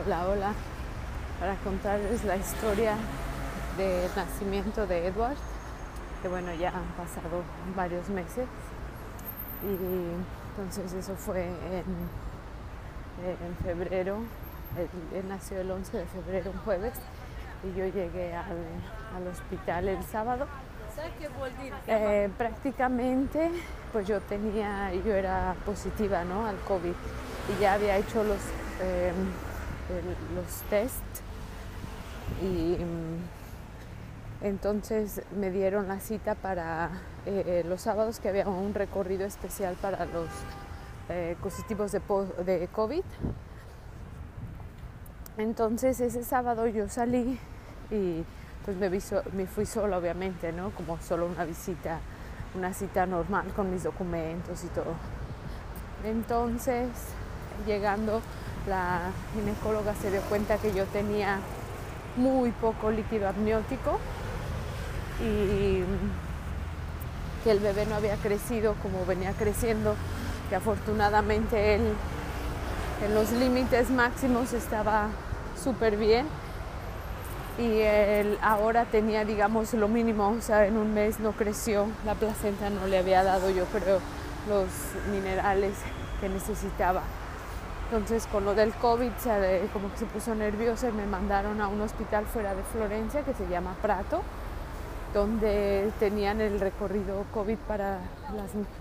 Hola, hola, para contarles la historia del nacimiento de Edward, que bueno, ya han pasado varios meses. Y entonces eso fue en, en febrero, él, nació el 11 de febrero, un jueves, y yo llegué al, al hospital el sábado. Eh, prácticamente, pues yo tenía, yo era positiva, ¿no? Al COVID y ya había hecho los eh, los test y mm, entonces me dieron la cita para eh, los sábados que había un recorrido especial para los eh, positivos de, COVID. Entonces ese sábado yo salí y pues me, me fui sola obviamente, ¿no? Como solo una visita, una cita normal con mis documentos y todo. Entonces llegando la ginecóloga se dio cuenta que yo tenía muy poco líquido amniótico y que el bebé no había crecido como venía creciendo, que afortunadamente él en los límites máximos estaba súper bien y él ahora tenía digamos lo mínimo, o sea, en un mes no creció, la placenta no le había dado yo creo los minerales que necesitaba. Entonces con lo del COVID como que se puso nerviosa y me mandaron a un hospital fuera de Florencia que se llama Prato, donde tenían el recorrido COVID para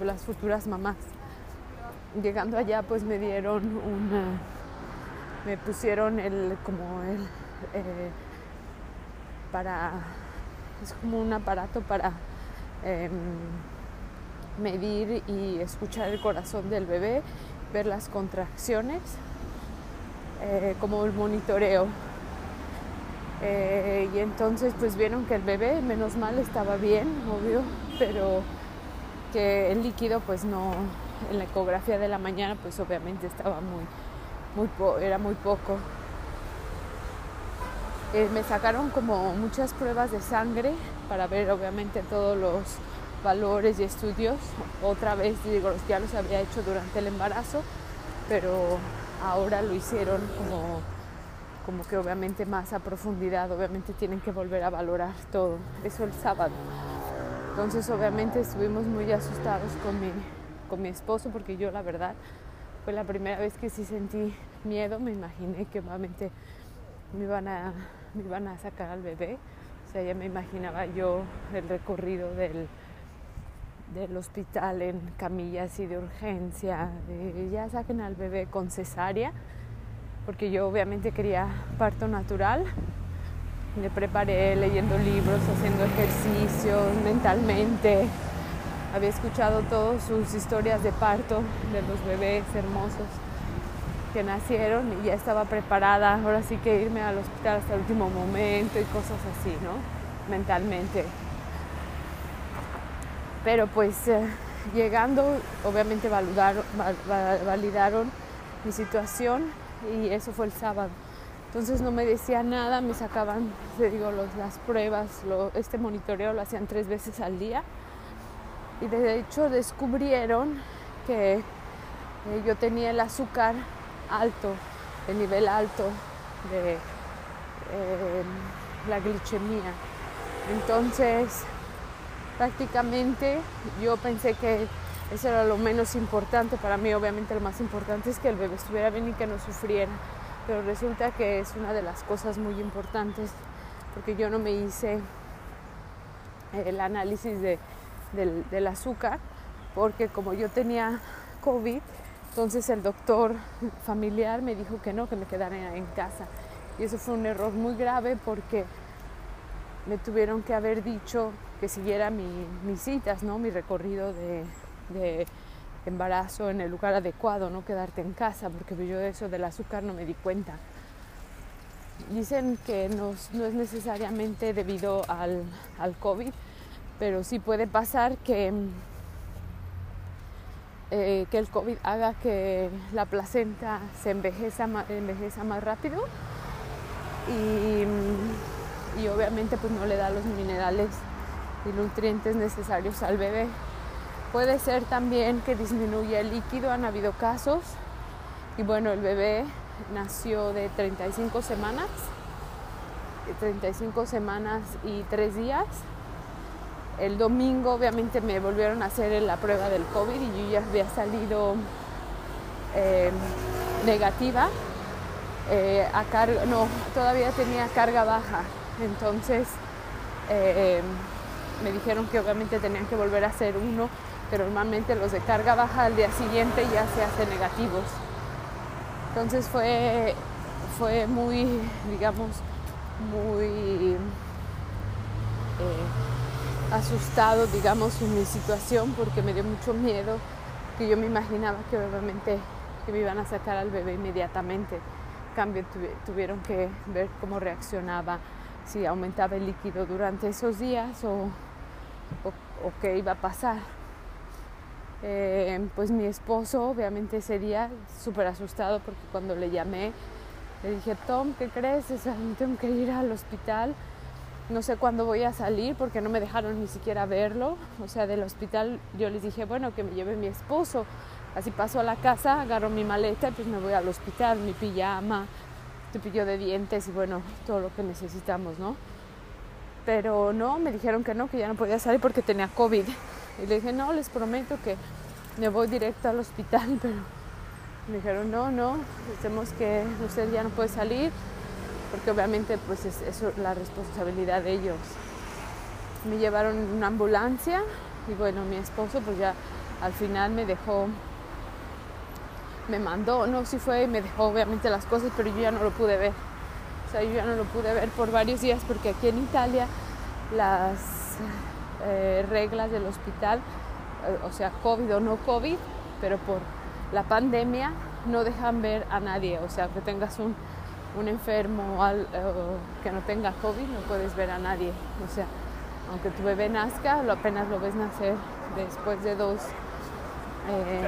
las, futuras mamás. Llegando allá pues me dieron una, me pusieron el como el eh, para es como un aparato para em, medir y escuchar el corazón del bebé ver las contracciones, eh, como el monitoreo. Eh, y entonces pues vieron que el bebé, menos mal, estaba bien, obvio, pero que el líquido pues no, en la ecografía de la mañana pues obviamente estaba muy, muy era muy poco. Eh, me sacaron como muchas pruebas de sangre para ver obviamente todos los valores y estudios. Otra vez, digo, ya los había hecho durante el embarazo, pero ahora lo hicieron como, como que obviamente más a profundidad, obviamente tienen que volver a valorar todo. Eso el sábado. Entonces obviamente estuvimos muy asustados con mi, con mi esposo porque yo la verdad fue la primera vez que sí sentí miedo, me imaginé que obviamente me iban a, me iban a sacar al bebé. O sea, ya me imaginaba yo el recorrido del, del hospital en camillas y de urgencia, ya saquen al bebé con cesárea, porque yo obviamente quería parto natural. Me preparé leyendo libros, haciendo ejercicios mentalmente. Había escuchado todas sus historias de parto de los bebés hermosos que nacieron y ya estaba preparada. Ahora sí que irme al hospital hasta el último momento y cosas así, ¿no? Mentalmente. Pero pues eh, llegando, obviamente validaron, mi situación y eso fue el sábado. Entonces no me decía nada, me sacaban, te digo, las pruebas, este monitoreo lo hacían tres veces al día. Y de hecho descubrieron que eh, yo tenía el azúcar alto, el nivel alto de eh, la glicemia. Entonces prácticamente yo pensé que eso era lo menos importante para mí, obviamente lo más importante es que el bebé estuviera bien y que no sufriera, pero resulta que es una de las cosas muy importantes porque yo no me hice el análisis del, azúcar porque como yo tenía COVID, entonces el doctor familiar me dijo que no, que me quedara en casa. Y eso fue un error muy grave porque me tuvieron que haber dicho que siguiera mis citas, ¿no? mi recorrido de, embarazo en el lugar adecuado, no quedarte en casa, porque yo eso del azúcar no me di cuenta. Dicen que no, es necesariamente debido al, COVID, pero sí puede pasar que, eh, que el COVID haga que la placenta se envejeza, envejeza más rápido y, y obviamente pues no le da los minerales y nutrientes necesarios al bebé. Puede ser también que disminuya el líquido, han habido casos. Y bueno, el bebé nació de 35 semanas, 35 semanas y 3 días. El domingo obviamente me volvieron a hacer la prueba del COVID y yo ya había salido eh, negativa. Eh, a carga, no, todavía tenía carga baja. Entonces eh, me dijeron que obviamente tenían que volver a hacer uno, que normalmente los de carga baja al día siguiente ya se hacen negativos. Entonces fue, fue muy, digamos, muy asustado, digamos, en mi situación porque me dio mucho miedo que yo me imaginaba que obviamente que me iban a sacar al bebé inmediatamente. En cambio, tuvieron que ver cómo reaccionaba, si aumentaba el líquido durante esos días o, o, qué iba a pasar. Eh, pues mi esposo, obviamente, ese día súper asustado porque cuando le llamé, le dije, Tom, ¿qué crees? tengo que ir al hospital no sé cuándo voy a salir porque no me dejaron ni siquiera verlo. O sea, del hospital yo les dije, bueno, que me lleve mi esposo. Así paso a la casa, agarro mi maleta y pues me voy al hospital, mi pijama, cepillo de dientes y bueno, todo lo que necesitamos, ¿no? Pero no, me dijeron que no, que ya no podía salir porque tenía COVID. Y le dije, no, les prometo que me voy directo al hospital, pero me dijeron, no, no, decimos que usted ya no puede salir porque obviamente pues es, la responsabilidad de ellos. Me llevaron una ambulancia y bueno, mi esposo pues ya al final me dejó, me mandó, no, sí fue, me dejó obviamente las cosas, pero yo ya no lo pude ver. O sea, yo ya no lo pude ver por varios días porque aquí en Italia las eh, reglas del hospital, eh, o sea, COVID o no COVID, pero por la pandemia no dejan ver a nadie, o sea, que tengas un un enfermo que no tenga COVID, no puedes ver a nadie. O sea, aunque tu bebé nazca, lo apenas lo ves nacer después de dos eh,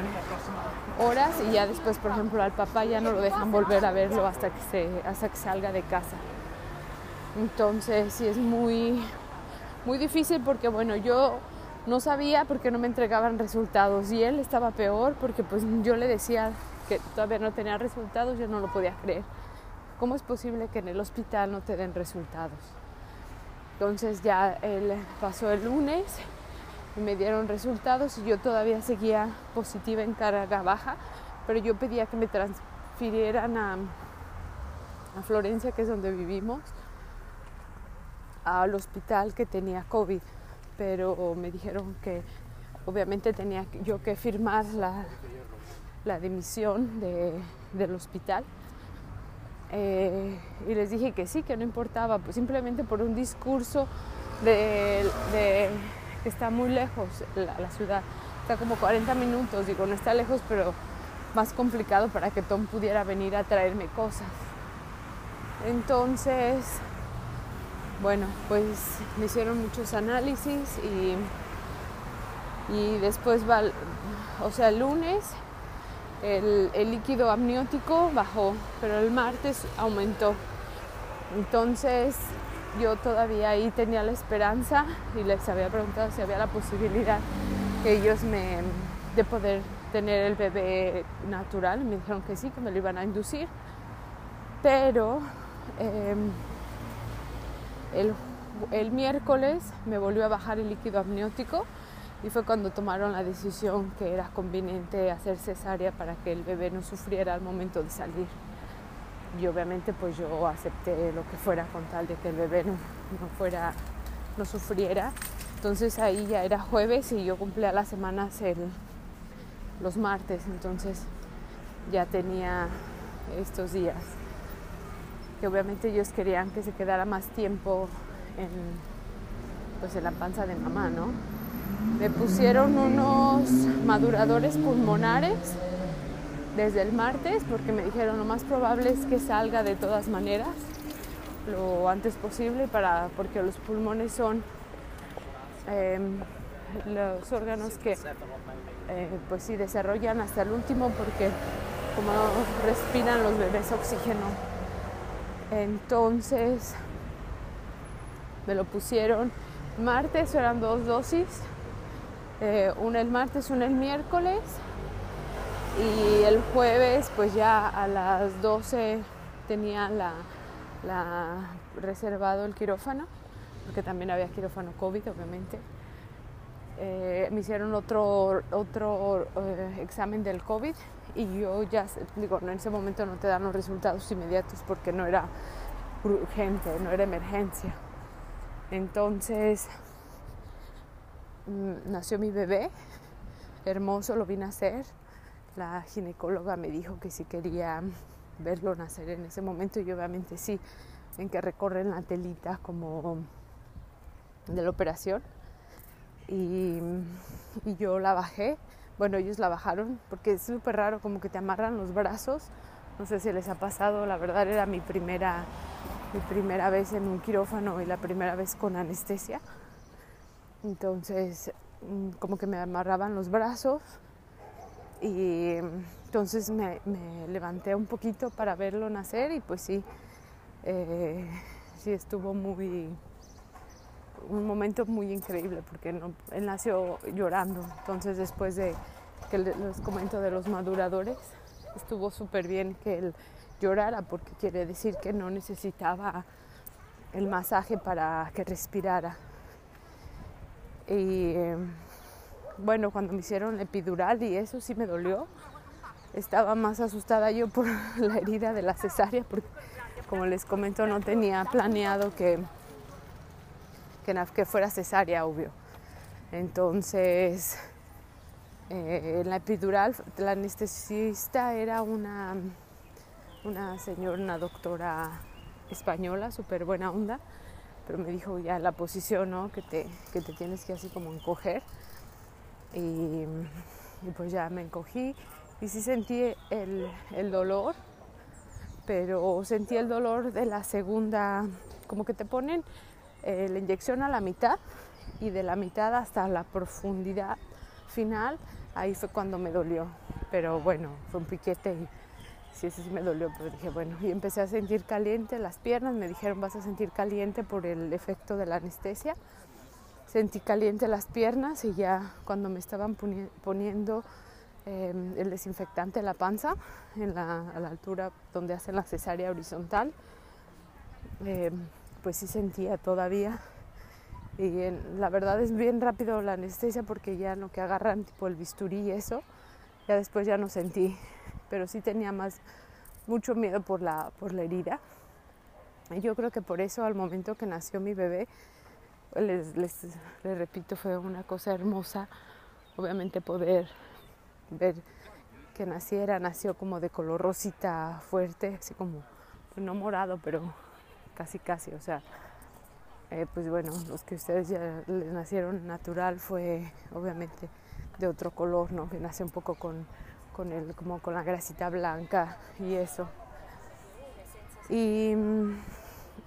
horas y ya después, por ejemplo, al papá ya no lo dejan volver a verlo hasta que, se, hasta que salga de casa. Entonces, sí es muy, muy difícil porque, bueno, yo no sabía porque no me entregaban resultados y él estaba peor porque pues yo le decía que todavía no tenía resultados, yo no lo podía creer. ¿Cómo es posible que en el hospital no te den resultados? Entonces ya él pasó el lunes me dieron resultados y yo todavía seguía positiva en carga baja, pero yo pedía que me transfirieran a, a Florencia, que es donde vivimos, al hospital que tenía COVID, pero me dijeron que obviamente tenía yo que firmar la, la dimisión de, del hospital. Eh, y les dije que sí, que no importaba, pues simplemente por un discurso de, está muy lejos la, ciudad, está como 40 minutos, digo, no está lejos, pero más complicado para que Tom pudiera venir a traerme cosas. Entonces, bueno, pues me hicieron muchos análisis y, y después, o sea, el lunes el, líquido amniótico bajó, pero el martes aumentó. Entonces yo todavía ahí tenía la esperanza y les había preguntado si había la posibilidad ellos me de poder tener el bebé natural. Me dijeron que sí, que me lo iban a inducir. Pero em, el, el miércoles me volvió a bajar el líquido amniótico y fue cuando tomaron la decisión que era conveniente hacer cesárea para que el bebé no sufriera al momento de salir. Y obviamente pues yo acepté lo que fuera con tal de que el bebé no, fuera, no sufriera. Entonces ahí ya era jueves y yo cumplía las semanas el, los martes, entonces ya tenía estos días. Que obviamente ellos querían que se quedara más tiempo en, pues en la panza de mamá, ¿no? Me pusieron unos maduradores pulmonares desde el martes porque me dijeron lo más probable es que salga de todas maneras lo antes posible para porque los pulmones son em, los órganos que eh, pues sí desarrollan hasta el último porque como respiran los bebés oxígeno entonces me lo pusieron martes eran dos dosis eh, una el martes, una el miércoles Y el jueves, pues ya a las 12 tenía la, reservado el quirófano, porque también había quirófano COVID, obviamente. Eh, me hicieron otro, otro eh, examen del COVID y yo ya, digo, en ese momento no te dan los resultados inmediatos porque no era urgente, no era emergencia. Entonces mm, nació mi bebé, hermoso, lo vine a hacer. La ginecóloga me dijo que si quería verlo nacer en ese momento y obviamente sí, en que recorren la telita como de la operación y, yo la bajé. Bueno, ellos la bajaron porque es súper raro, como que te amarran los brazos. No sé si les ha pasado, la verdad era mi primera, mi primera vez en un quirófano y la primera vez con anestesia. Entonces, mm, como que me amarraban los brazos y entonces me, levanté un poquito para verlo nacer y pues sí, eh, sí estuvo muy, un momento muy increíble porque él nació llorando. Entonces después de que les comento de los maduradores, estuvo súper bien que él llorara porque quiere decir que no necesitaba el masaje para que respirara. Y bueno, cuando me hicieron epidural y eso sí me dolió. Estaba más asustada yo por la herida de la cesárea porque como les comento no tenía planeado que que, fuera cesárea, obvio. Entonces, eh, en la epidural, la anestesista era una, una señora, una doctora española, súper buena onda, pero me dijo ya la posición, ¿no? Que te, que te tienes que así como encoger. Y, pues ya me encogí y sí sentí el, el dolor, pero sentí el dolor de la segunda, como que te ponen eh, la inyección a la mitad y de la mitad hasta la profundidad final, ahí fue cuando me dolió. Pero bueno, fue un piquete y sí, ese sí me dolió, pero dije, bueno, y empecé a sentir caliente las piernas, me dijeron vas a sentir caliente por el efecto de la anestesia. Sentí caliente las piernas y ya cuando me estaban poniendo em, el desinfectante en la panza, en la, a la altura donde hacen la cesárea horizontal, em, pues sí sentía todavía. Y la verdad es bien rápido la anestesia porque ya lo que agarran tipo el bisturí y eso, ya después ya no sentí, pero sí tenía más mucho miedo por la, por la herida. Y yo creo que por eso al momento que nació mi bebé, les, les, les repito, fue una cosa hermosa, obviamente poder ver que naciera, nació como de color rosita fuerte, así como, pues no morado, pero casi casi, o sea, eh, pues bueno, los que ustedes ya les nacieron natural fue obviamente de otro color, ¿no? Que nace un poco con, con el, como con la grasita blanca y eso. Y,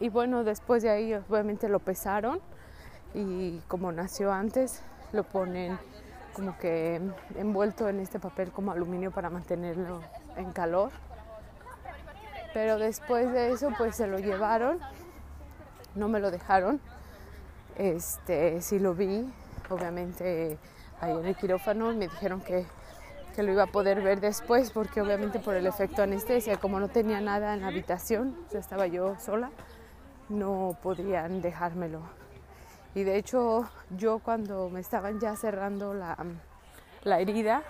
y bueno, después de ahí obviamente lo pesaron y como nació antes, lo ponen como que envuelto en este papel como aluminio para mantenerlo en calor pero después de eso, pues se lo llevaron, no me lo dejaron. Este, sí lo vi, obviamente ahí en el quirófano, me dijeron que, que lo iba a poder ver después, porque obviamente por el efecto anestesia, como no tenía nada en la habitación, ya estaba yo sola, no podían dejármelo. Y de hecho, yo cuando me estaban ya cerrando la, la herida,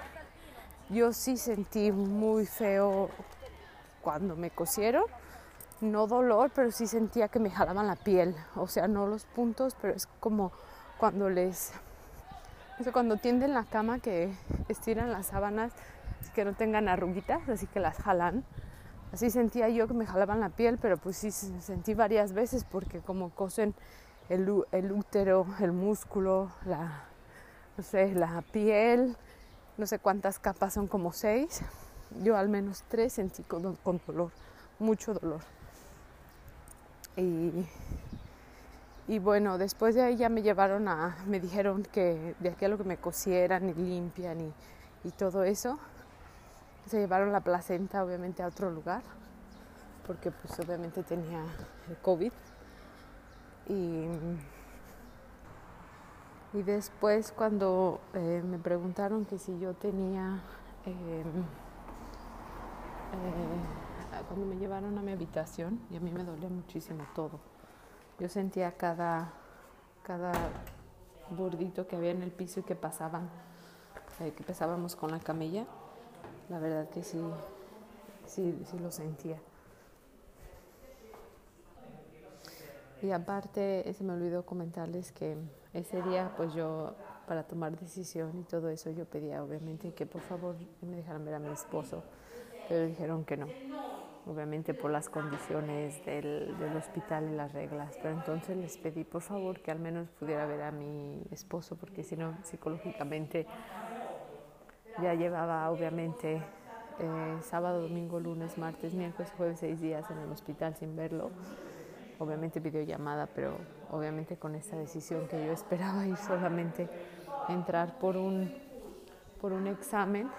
yo sí sentí muy feo cuando me cosieron, no dolor, pero sí sentía que me jalaban la piel, o sea, no los puntos, pero es como cuando les, no sé, cuando tienden la cama que estiran las sábanas que no tengan arruguitas, así que las jalan. Así sentía yo que me jalaban la piel, pero pues sí sentí varias veces porque como cosen el, el útero, el músculo, la, no sé, la piel, no sé cuántas capas son como seis yo al menos tres sentí con, dolor, mucho dolor. Y, y, bueno, después de ahí ya me llevaron a, me dijeron que de aquí a lo que me cosieran y limpian y, y todo eso, se llevaron la placenta obviamente a otro lugar, porque pues obviamente tenía el COVID. Y, y después cuando eh, me preguntaron que si yo tenía... Eh, eh, cuando me llevaron a mi habitación y a mí me dolía muchísimo todo. Yo sentía cada, cada bordito que había en el piso y que pasaban, eh, que pasábamos con la camilla. La verdad que sí, sí, sí lo sentía. Y aparte, se me olvidó comentarles que ese día, pues yo, para tomar decisión y todo eso, yo pedía obviamente que por favor me dejaran ver a mi esposo, pero dijeron que no, obviamente por las condiciones del, del hospital y las reglas. Pero entonces les pedí por favor que al menos pudiera ver a mi esposo, porque si no, psicológicamente ya llevaba obviamente eh, sábado, domingo, lunes, martes, miércoles, jueves, seis días en el hospital sin verlo obviamente videollamada, pero obviamente con esta decisión que yo esperaba ir solamente entrar por un, por un examen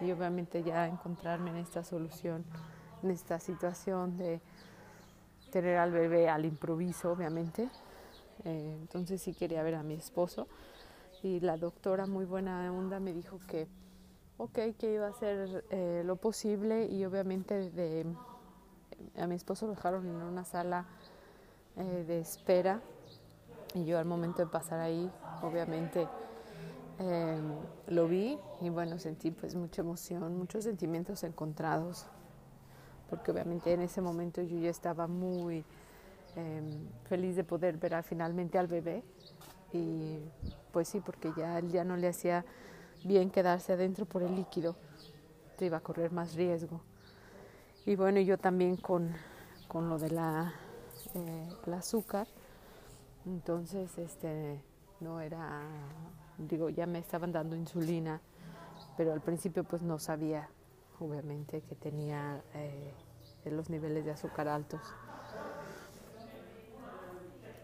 y obviamente ya encontrarme en esta solución, en esta situación de tener al bebé al improviso, obviamente. Eh, entonces sí quería ver a mi esposo y la doctora muy buena onda me dijo que ok, que iba a hacer eh, lo posible y obviamente de, a mi esposo lo dejaron en una sala eh, de espera. Y yo al momento de pasar ahí obviamente em, lo vi y bueno sentí pues mucha emoción muchos sentimientos encontrados. Porque obviamente en ese momento yo ya estaba muy em, feliz de poder ver finalmente al bebé. Y pues sí porque ya ya no le hacía bien quedarse adentro por el líquido te iba a correr más riesgo. Y bueno yo también con, con lo de la eh, el azúcar. Entonces, este, no era, digo, ya me estaban dando insulina, pero al principio pues no sabía, obviamente, que tenía eh, los niveles de azúcar altos.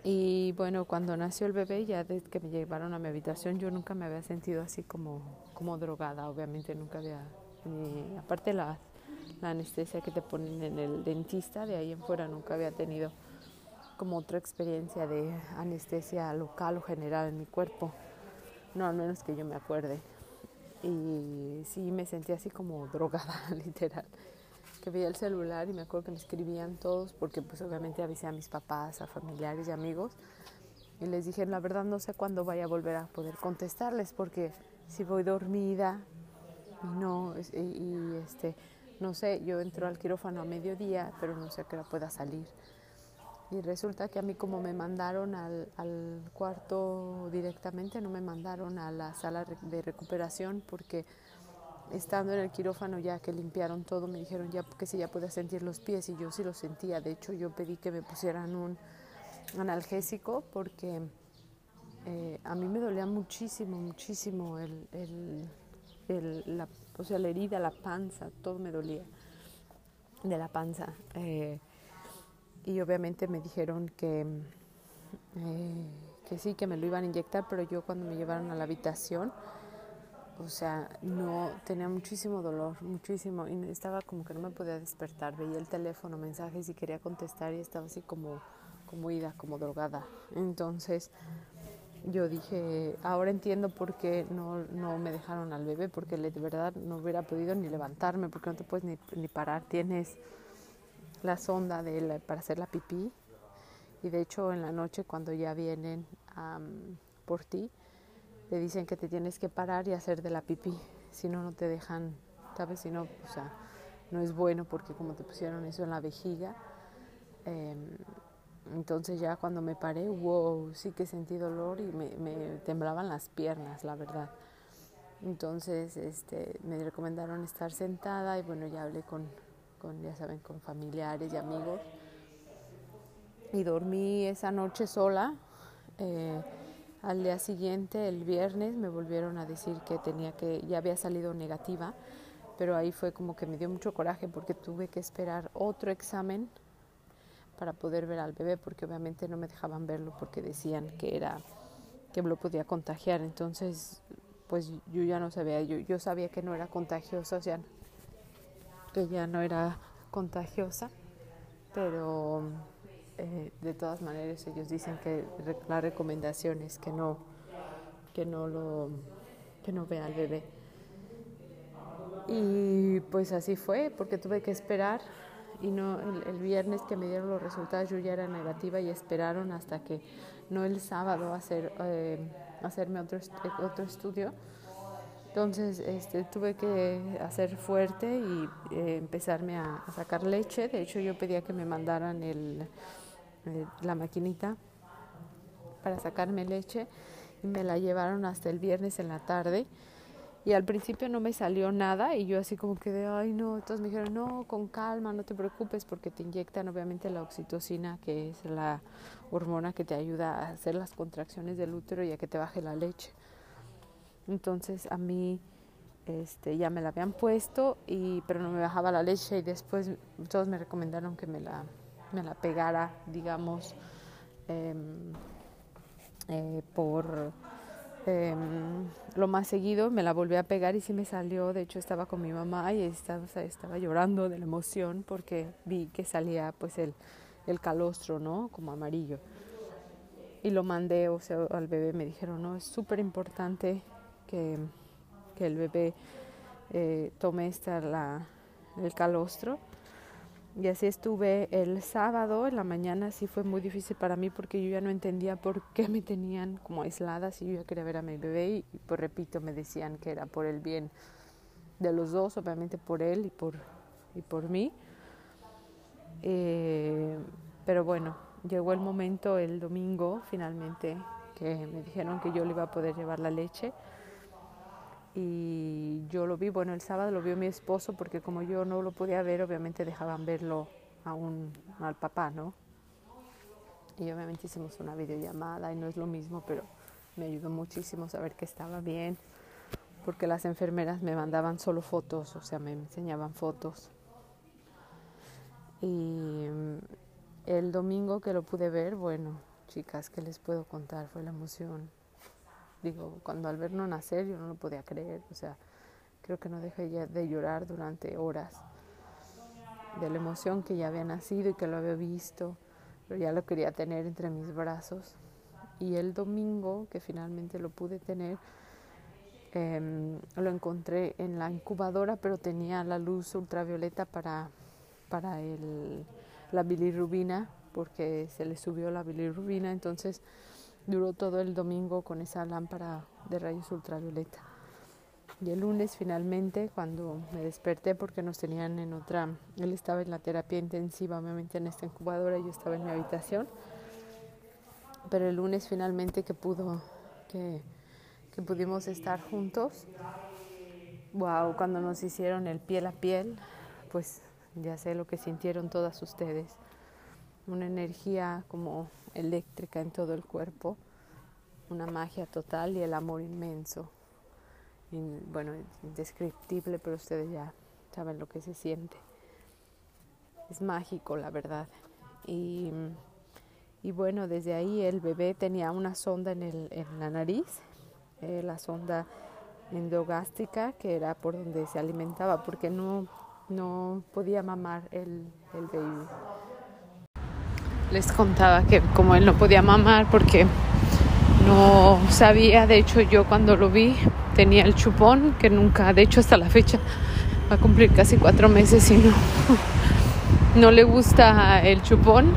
Y bueno, cuando nació el bebé, ya desde que me llevaron a mi habitación, yo nunca me había sentido así como, como drogada, obviamente nunca había, ni, aparte la, la anestesia que te ponen en el dentista, de ahí en fuera nunca había tenido como otra experiencia de anestesia local o general en mi cuerpo, no al menos que yo me acuerde. Y sí me sentía así como drogada, literal. Que veía el celular y me acuerdo que me escribían todos, porque pues obviamente avisé a mis papás, a familiares y amigos. Y les dije, la verdad no sé cuándo vaya a volver a poder contestarles, porque si voy dormida y no, y, y este, no sé, yo entro al quirófano a mediodía, pero no sé a qué hora pueda salir. Y resulta que a mí como me mandaron al, al, cuarto directamente, no me mandaron a la sala de recuperación porque estando en el quirófano ya que limpiaron todo, me dijeron ya que si ya podía sentir los pies y yo sí los sentía. De hecho yo pedí que me pusieran un analgésico porque eh, a mí me dolía muchísimo, muchísimo el, la, o sea, la herida, la panza, todo me dolía de la panza. Eh, y obviamente me dijeron que, eh, que sí, que me lo iban a inyectar, pero yo cuando me llevaron a la habitación, o sea, no tenía muchísimo dolor, muchísimo, y estaba como que no me podía despertar, veía el teléfono, mensajes y quería contestar y estaba así como, como ida, como drogada. Entonces yo dije, ahora entiendo por qué no, no me dejaron al bebé, porque de verdad no hubiera podido ni levantarme, porque no te puedes ni, ni parar, tienes la sonda para hacer la pipí. Y de hecho en la noche cuando ya vienen por ti te dicen que te tienes que parar y hacer de la pipí. Si no no te dejan sabes si no o sea no es bueno porque como te pusieron eso en la vejiga em, entonces ya cuando me paré wow sí que sentí dolor y me, me temblaban las piernas la verdad. Entonces este me recomendaron estar sentada y bueno ya hablé con con, ya saben, con familiares y amigos. Y dormí esa noche sola. Eh, al día siguiente, el viernes, me volvieron a decir que tenía que, ya había salido negativa, pero ahí fue como que me dio mucho coraje porque tuve que esperar otro examen para poder ver al bebé, porque obviamente no me dejaban verlo porque decían que era que lo podía contagiar. Entonces, pues yo ya no sabía, yo, yo sabía que no era contagioso, o sea, que ya no era contagiosa, pero eh, de todas maneras ellos dicen que la recomendación es que no, que no lo, que no vea al bebé. Y pues así fue, porque tuve que esperar y no el, viernes que me dieron los resultados yo ya era negativa y esperaron hasta que no el sábado hacer eh, hacerme otro otro estudio entonces este, tuve que hacer fuerte y eh, empezarme a, sacar leche. De hecho yo pedía que me mandaran el, eh, la maquinita para sacarme leche y me la llevaron hasta el viernes en la tarde. Y al principio no me salió nada y yo así como que de, ay no, entonces me dijeron, no, con calma, no te preocupes porque te inyectan obviamente la oxitocina, que es la hormona que te ayuda a hacer las contracciones del útero y a que te baje la leche. Entonces a mí este, ya me la habían puesto, y, pero no me bajaba la leche y después todos me recomendaron que me la, me la pegara, digamos, em, eh, por Em, lo más seguido me la volví a pegar y sí me salió. De hecho, estaba con mi mamá y estaba, estaba llorando de la emoción porque vi que salía pues el, el calostro, ¿no? Como amarillo. Y lo mandé, o sea, al bebé me dijeron, no, es súper importante que, que, el bebé eh, tome esta, la, el calostro y así estuve el sábado en la mañana, sí fue muy difícil para mí porque yo ya no entendía por qué me tenían como aislada si yo ya quería ver a mi bebé y, pues repito, me decían que era por el bien de los dos, obviamente por él y por, y por mí. Eh, pero bueno, llegó el momento el domingo finalmente que me dijeron que yo le iba a poder llevar la leche y yo lo vi, bueno, el sábado lo vio mi esposo porque como yo no lo podía ver, obviamente dejaban verlo a un, al papá, ¿no? Y obviamente hicimos una videollamada y no es lo mismo, pero me ayudó muchísimo saber que estaba bien, porque las enfermeras me mandaban solo fotos, o sea, me enseñaban fotos. Y mm, el domingo que lo pude ver, bueno, chicas, ¿qué les puedo contar? Fue la emoción Digo, cuando al verlo nacer yo no lo podía creer, o sea, creo que no dejé de llorar durante horas de la emoción que ya había nacido y que lo había visto, pero ya lo quería tener entre mis brazos. Y el domingo, que finalmente lo pude tener, em, lo encontré en la incubadora, pero tenía la luz ultravioleta para, para el, la bilirrubina, porque se le subió la bilirrubina, entonces Duró todo el domingo con esa lámpara de rayos ultravioleta. Y el lunes finalmente, cuando me desperté porque nos tenían en otra, él estaba en la terapia intensiva, obviamente en esta incubadora, yo estaba en mi habitación. Pero el lunes finalmente que pudo, que, que pudimos estar juntos, wow, cuando nos hicieron el piel a piel, pues ya sé lo que sintieron todas ustedes. Una energía como eléctrica en todo el cuerpo, una magia total y el amor inmenso. bueno, indescriptible, pero ustedes ya saben lo que se siente. Es mágico, la verdad. Y, bueno, desde ahí el bebé tenía una sonda en, el, en la nariz, eh, la sonda endogástrica, que era por donde se alimentaba, porque no, no podía mamar el, el baby les contaba que como él no podía mamar porque no sabía, de hecho yo cuando lo vi tenía el chupón, que nunca, de hecho hasta la fecha va a cumplir casi cuatro meses y no, no le gusta el chupón.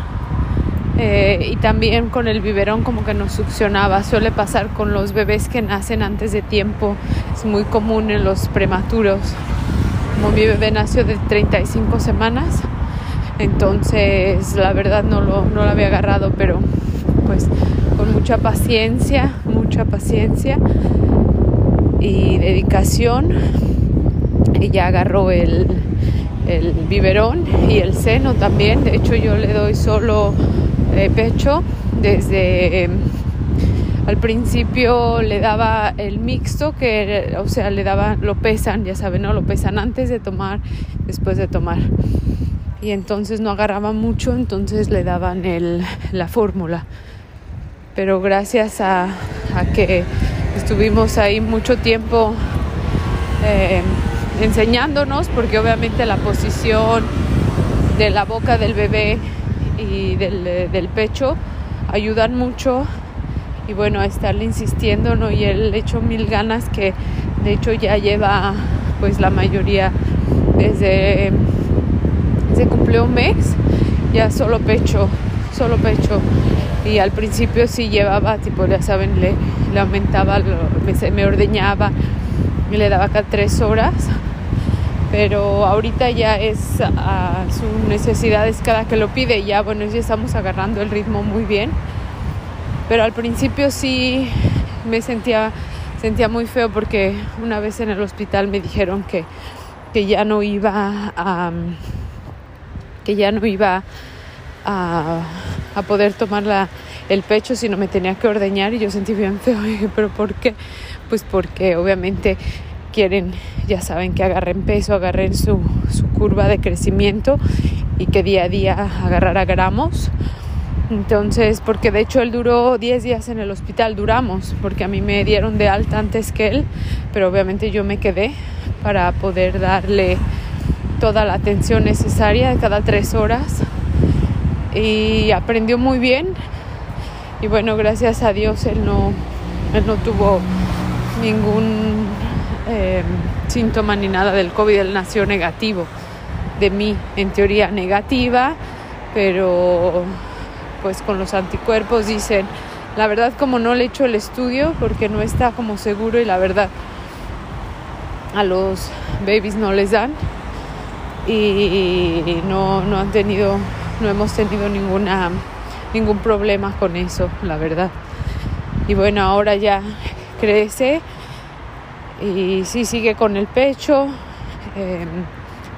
Eh, y también con el biberón como que no succionaba. Suele pasar con los bebés que nacen antes de tiempo. Es muy común en los prematuros. Como mi bebé nació de 35 semanas, entonces, la verdad no lo, no había agarrado, pero pues con mucha paciencia, mucha paciencia y dedicación, ella agarró el, el biberón y el seno también. De hecho, yo le doy solo eh, pecho. Desde al principio le daba el mixto que o sea le daba lo pesan ya saben no lo pesan antes de tomar después de tomar y entonces no agarraba mucho, entonces le daban el, la fórmula. Pero gracias a, que estuvimos ahí mucho tiempo eh, enseñándonos, porque obviamente la posición de la boca del bebé y del, del pecho ayudan mucho y bueno, a estarle insistiendo. Y él echó mil ganas que de hecho ya lleva pues la mayoría desde se cumplió un mes ya solo pecho solo pecho. Y al principio sí llevaba tipo ya saben le, le aumentaba me, me ordeñaba y le daba cada tres horas. Pero ahorita ya es a su necesidad es cada que lo pide. Ya bueno ya estamos agarrando el ritmo muy bien. Pero al principio sí me sentía sentía muy feo porque una vez en el hospital me dijeron que, que ya no iba a que ya no iba a, a poder tomar la, el pecho sino me tenía que ordeñar y yo sentí bien feo pero ¿por qué? pues porque obviamente quieren, ya saben, que agarren peso, agarren su, su curva de crecimiento y que día a día agarrara gramos. Entonces, porque de hecho él duró 10 días en el hospital, duramos, porque a mí me dieron de alta antes que él, pero obviamente yo me quedé para poder darle toda la atención necesaria de cada tres horas. Y aprendió muy bien. Y bueno, gracias a Dios él no, él no tuvo ningún eh, síntoma ni nada del COVID, él nació negativo. De mí, en teoría negativa, pero pues con los anticuerpos dicen, la verdad como no le he hecho el estudio porque no está como seguro y la verdad a los babies no les dan y no, no han tenido, no hemos tenido ninguna, ningún problema con eso, la verdad. Y bueno, ahora ya crece y sí sigue con el pecho. Eh,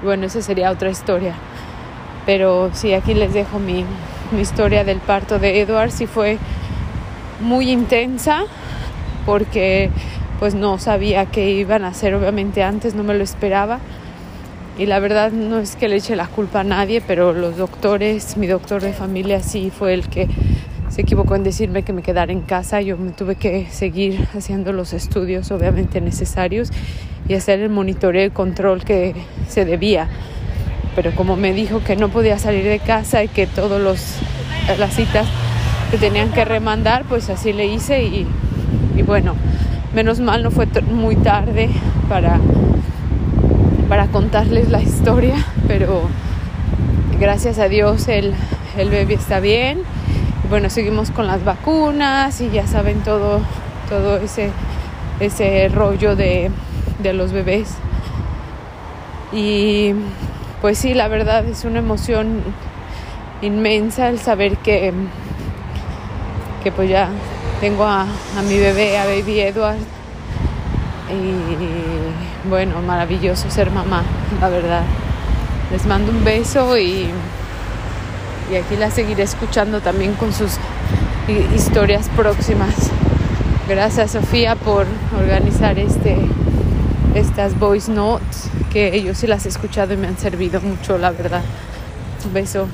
bueno, esa sería otra historia. Pero sí, aquí les dejo mi, mi historia del parto de Edward. Sí fue muy intensa porque pues no sabía qué iban a hacer obviamente antes, no me lo esperaba. Y la verdad no es que le eche la culpa a nadie, pero los doctores, mi doctor de familia sí fue el que se equivocó en decirme que me quedara en casa. Yo me tuve que seguir haciendo los estudios obviamente necesarios y hacer el monitoreo y control que se debía. Pero como me dijo que no podía salir de casa y que todas las citas que tenían que remandar, pues así le hice y, y bueno, menos mal no fue muy tarde para, para contarles la historia, pero gracias a Dios el, el bebé está bien bueno, seguimos con las vacunas y ya saben todo, todo ese, ese rollo de, de los bebés. Y pues sí, la verdad es una emoción inmensa el saber que, que pues ya tengo a, a mi bebé, a Baby Edward. Y bueno, maravilloso ser mamá, la verdad. Les mando un beso y y aquí la seguiré escuchando también con sus historias próximas. Gracias Sofía por organizar este, estas voice notes que yo sí las he escuchado y me han servido mucho, la verdad. Un beso.